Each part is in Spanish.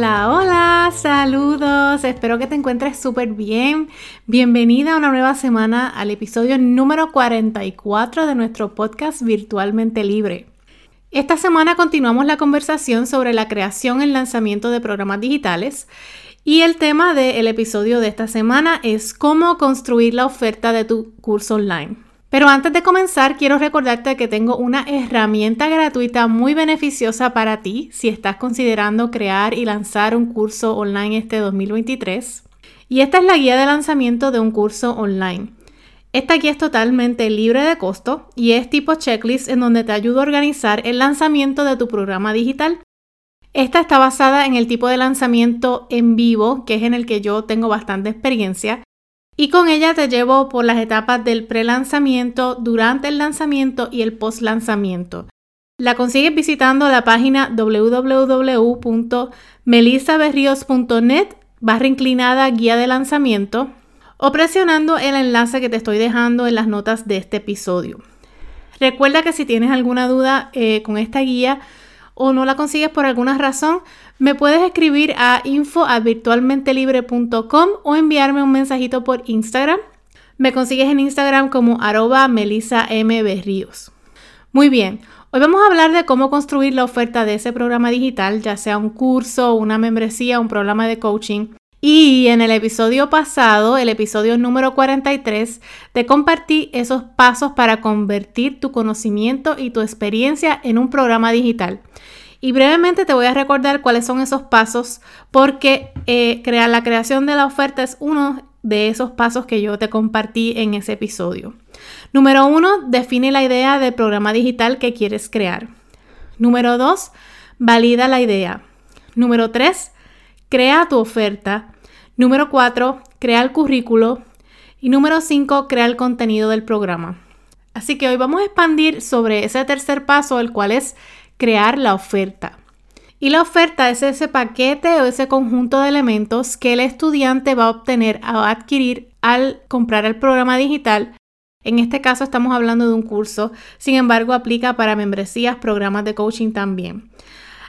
Hola, hola, saludos, espero que te encuentres súper bien. Bienvenida a una nueva semana al episodio número 44 de nuestro podcast Virtualmente Libre. Esta semana continuamos la conversación sobre la creación y lanzamiento de programas digitales y el tema del episodio de esta semana es cómo construir la oferta de tu curso online. Pero antes de comenzar, quiero recordarte que tengo una herramienta gratuita muy beneficiosa para ti si estás considerando crear y lanzar un curso online este 2023. Y esta es la guía de lanzamiento de un curso online. Esta guía es totalmente libre de costo y es tipo checklist en donde te ayudo a organizar el lanzamiento de tu programa digital. Esta está basada en el tipo de lanzamiento en vivo, que es en el que yo tengo bastante experiencia, y con ella te llevo por las etapas del pre-lanzamiento, durante el lanzamiento y el post-lanzamiento. La consigues visitando la página www.melisaberrios.net barra inclinada guía de lanzamiento o presionando el enlace que te estoy dejando en las notas de este episodio. Recuerda que si tienes alguna duda eh, con esta guía o no la consigues por alguna razón, me puedes escribir a info@virtualmentelibre.com o enviarme un mensajito por Instagram. Me consigues en Instagram como arroba Melissa M. Berríos. Muy bien, hoy vamos a hablar de cómo construir la oferta de ese programa digital, ya sea un curso, una membresía, un programa de coaching. Y en el episodio pasado, el episodio número 43, te compartí esos pasos para convertir tu conocimiento y tu experiencia en un programa digital. Y brevemente te voy a recordar cuáles son esos pasos porque eh, crear la creación de la oferta es uno de esos pasos que yo te compartí en ese episodio. Número uno, define la idea del programa digital que quieres crear. Número dos, valida la idea. Número tres, crea tu oferta. Número cuatro, crea el currículo. Y número cinco, crea el contenido del programa. Así que hoy vamos a expandir sobre ese tercer paso, el cual es crear la oferta. Y la oferta es ese paquete o ese conjunto de elementos que el estudiante va a obtener a adquirir al comprar el programa digital. En este caso estamos hablando de un curso, sin embargo aplica para membresías, programas de coaching también.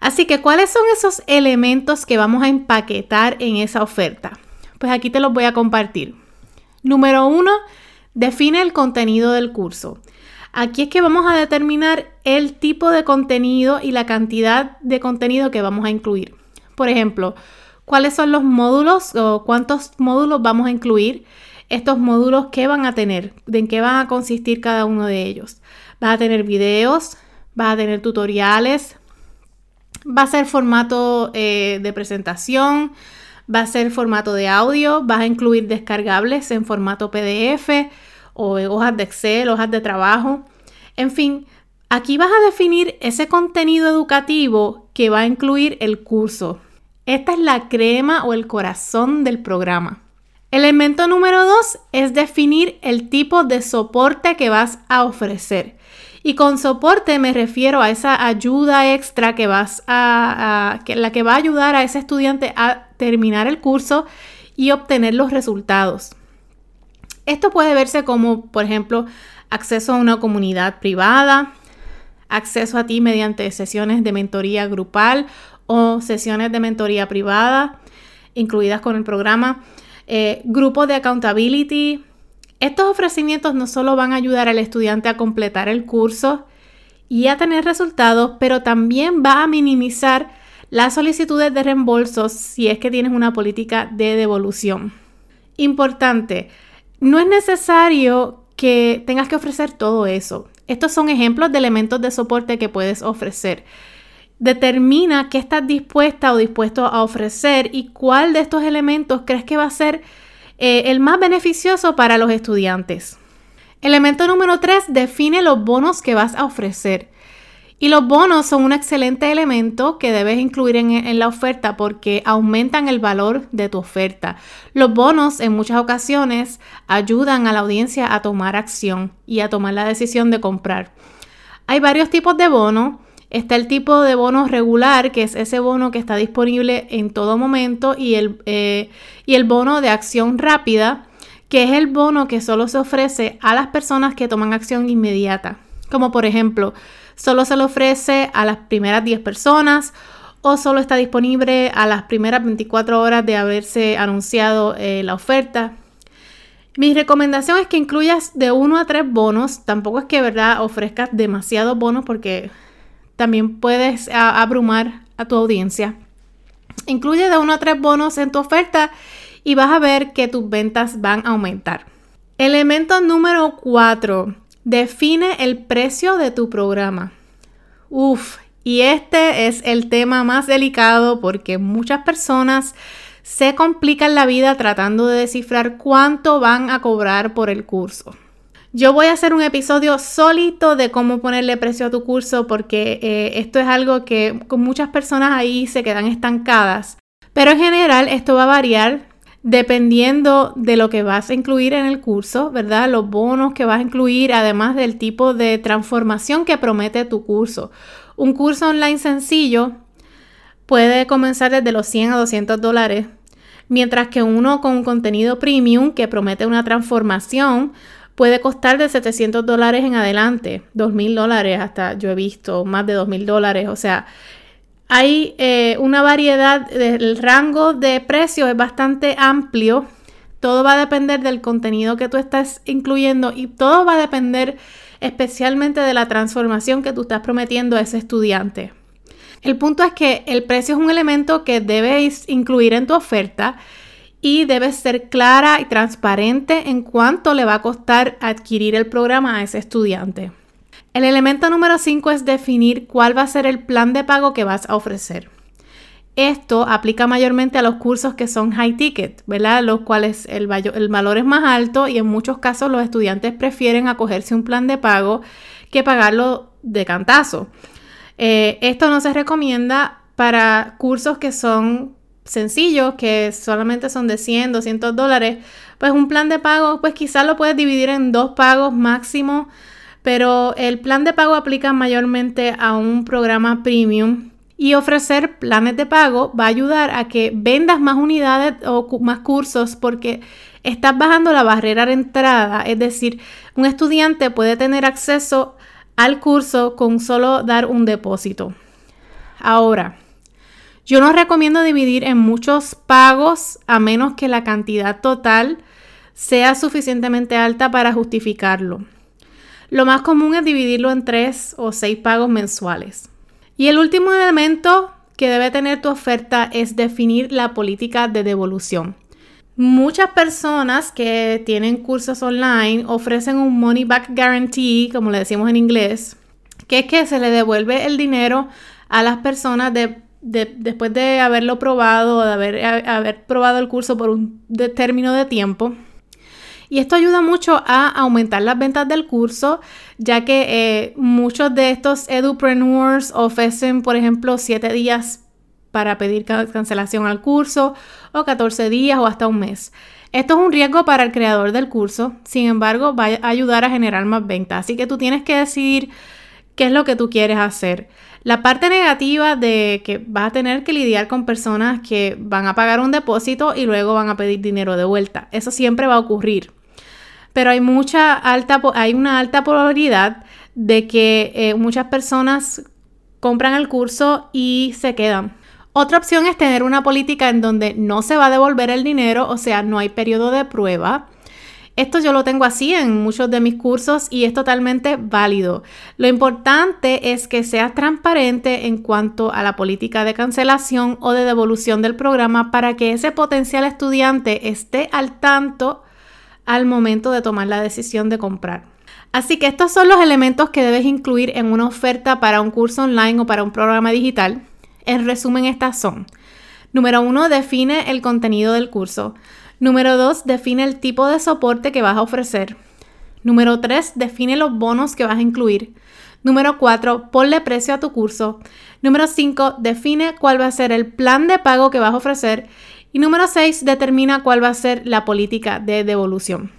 Así que, ¿cuáles son esos elementos que vamos a empaquetar en esa oferta? Pues aquí te los voy a compartir. Número uno, define el contenido del curso. Aquí es que vamos a determinar el tipo de contenido y la cantidad de contenido que vamos a incluir. Por ejemplo, cuáles son los módulos o cuántos módulos vamos a incluir. Estos módulos, ¿qué van a tener? ¿De en qué van a consistir cada uno de ellos? Va a tener videos, va a tener tutoriales, va a ser formato eh, de presentación, va a ser formato de audio, va a incluir descargables en formato PDF, o hojas de Excel, hojas de trabajo. En fin, aquí vas a definir ese contenido educativo que va a incluir el curso. Esta es la crema o el corazón del programa. Elemento número dos es definir el tipo de soporte que vas a ofrecer. Y con soporte me refiero a esa ayuda extra que vas a, que, la que va a ayudar a ese estudiante a terminar el curso y obtener los resultados. Esto puede verse como, por ejemplo, acceso a una comunidad privada, acceso a ti mediante sesiones de mentoría grupal o sesiones de mentoría privada incluidas con el programa, eh, grupos de accountability. Estos ofrecimientos no solo van a ayudar al estudiante a completar el curso y a tener resultados, pero también va a minimizar las solicitudes de reembolsos si es que tienes una política de devolución. Importante, no es necesario que tengas que ofrecer todo eso. Estos son ejemplos de elementos de soporte que puedes ofrecer. Determina qué estás dispuesta o dispuesto a ofrecer y cuál de estos elementos crees que va a ser eh, el más beneficioso para los estudiantes. Elemento número 3, define los bonos que vas a ofrecer. Y los bonos son un excelente elemento que debes incluir en, la oferta porque aumentan el valor de tu oferta. Los bonos en muchas ocasiones ayudan a la audiencia a tomar acción y a tomar la decisión de comprar. Hay varios tipos de bonos. Está el tipo de bono regular, que es ese bono que está disponible en todo momento, y el, eh, y el bono de acción rápida, que es el bono que solo se ofrece a las personas que toman acción inmediata. Como por ejemplo, solo se le ofrece a las primeras 10 personas o solo está disponible a las primeras 24 horas de haberse anunciado eh, la oferta. Mi recomendación es que incluyas de 1 a 3 bonos. Tampoco es que verdad ofrezcas demasiados bonos porque también puedes abrumar a tu audiencia. Incluye de 1 a 3 bonos en tu oferta y vas a ver que tus ventas van a aumentar. Elemento número 4 Define el precio de tu programa. Uf, y este es el tema más delicado porque muchas personas se complican la vida tratando de descifrar cuánto van a cobrar por el curso. Yo voy a hacer un episodio solito de cómo ponerle precio a tu curso porque eh, esto es algo que con muchas personas ahí se quedan estancadas. Pero en general esto va a variar dependiendo de lo que vas a incluir en el curso, ¿verdad? Los bonos que vas a incluir, además del tipo de transformación que promete tu curso. Un curso online sencillo puede comenzar desde los 100 a 200 dólares, mientras que uno con un contenido premium que promete una transformación puede costar de 700 dólares en adelante, 2.000 dólares hasta yo he visto más de 2.000 dólares, o sea, hay eh, una variedad, el rango de precios es bastante amplio. Todo va a depender del contenido que tú estás incluyendo y todo va a depender especialmente de la transformación que tú estás prometiendo a ese estudiante. El punto es que el precio es un elemento que debes incluir en tu oferta y debes ser clara y transparente en cuánto le va a costar adquirir el programa a ese estudiante. El elemento número 5 es definir cuál va a ser el plan de pago que vas a ofrecer. Esto aplica mayormente a los cursos que son high ticket, ¿verdad? Los cuales el, valor es más alto y en muchos casos los estudiantes prefieren acogerse un plan de pago que pagarlo de cantazo. Eh, esto no se recomienda para cursos que son sencillos, que solamente son de 100, 200 dólares. Pues un plan de pago, pues quizás lo puedes dividir en dos pagos máximo pero el plan de pago aplica mayormente a un programa premium y ofrecer planes de pago va a ayudar a que vendas más unidades o más cursos porque estás bajando la barrera de entrada, es decir, un estudiante puede tener acceso al curso con solo dar un depósito. Ahora, yo no recomiendo dividir en muchos pagos a menos que la cantidad total sea suficientemente alta para justificarlo. Lo más común es dividirlo en tres o seis pagos mensuales. Y el último elemento que debe tener tu oferta es definir la política de devolución. Muchas personas que tienen cursos online ofrecen un money back guarantee, como le decimos en inglés, que es que se le devuelve el dinero a las personas después de haberlo probado, de haber, probado el curso por un término de tiempo. Y esto ayuda mucho a aumentar las ventas del curso, ya que eh, muchos de estos edupreneurs ofrecen, por ejemplo, 7 días para pedir cancelación al curso o 14 días o hasta un mes. Esto es un riesgo para el creador del curso, sin embargo va a ayudar a generar más ventas, así que tú tienes que decidir qué es lo que tú quieres hacer. La parte negativa de que vas a tener que lidiar con personas que van a pagar un depósito y luego van a pedir dinero de vuelta. Eso siempre va a ocurrir pero hay mucha alta, hay una alta probabilidad de que eh, muchas personas compran el curso y se quedan. Otra opción es tener una política en donde no se va a devolver el dinero, o sea, no hay periodo de prueba. Esto yo lo tengo así en muchos de mis cursos y es totalmente válido. Lo importante es que seas transparente en cuanto a la política de cancelación o de devolución del programa para que ese potencial estudiante esté al tanto al momento de tomar la decisión de comprar. Así que estos son los elementos que debes incluir en una oferta para un curso online o para un programa digital. En resumen, estas son. Número uno, define el contenido del curso. Número dos, define el tipo de soporte que vas a ofrecer. Número tres, define los bonos que vas a incluir. Número 4, ponle precio a tu curso. Número 5, define cuál va a ser el plan de pago que vas a ofrecer. Y número 6, determina cuál va a ser la política de devolución.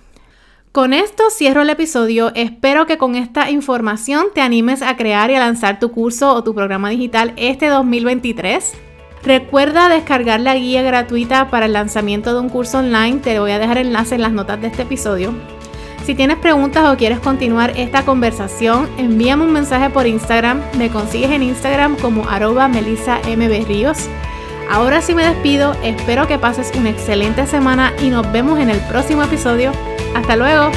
Con esto cierro el episodio. Espero que con esta información te animes a crear y a lanzar tu curso o tu programa digital este 2023. Recuerda descargar la guía gratuita para el lanzamiento de un curso online. Te voy a dejar enlace en las notas de este episodio. Si tienes preguntas o quieres continuar esta conversación, envíame un mensaje por Instagram. Me consigues en Instagram como arroba Ahora sí me despido, espero que pases una excelente semana y nos vemos en el próximo episodio. Hasta luego.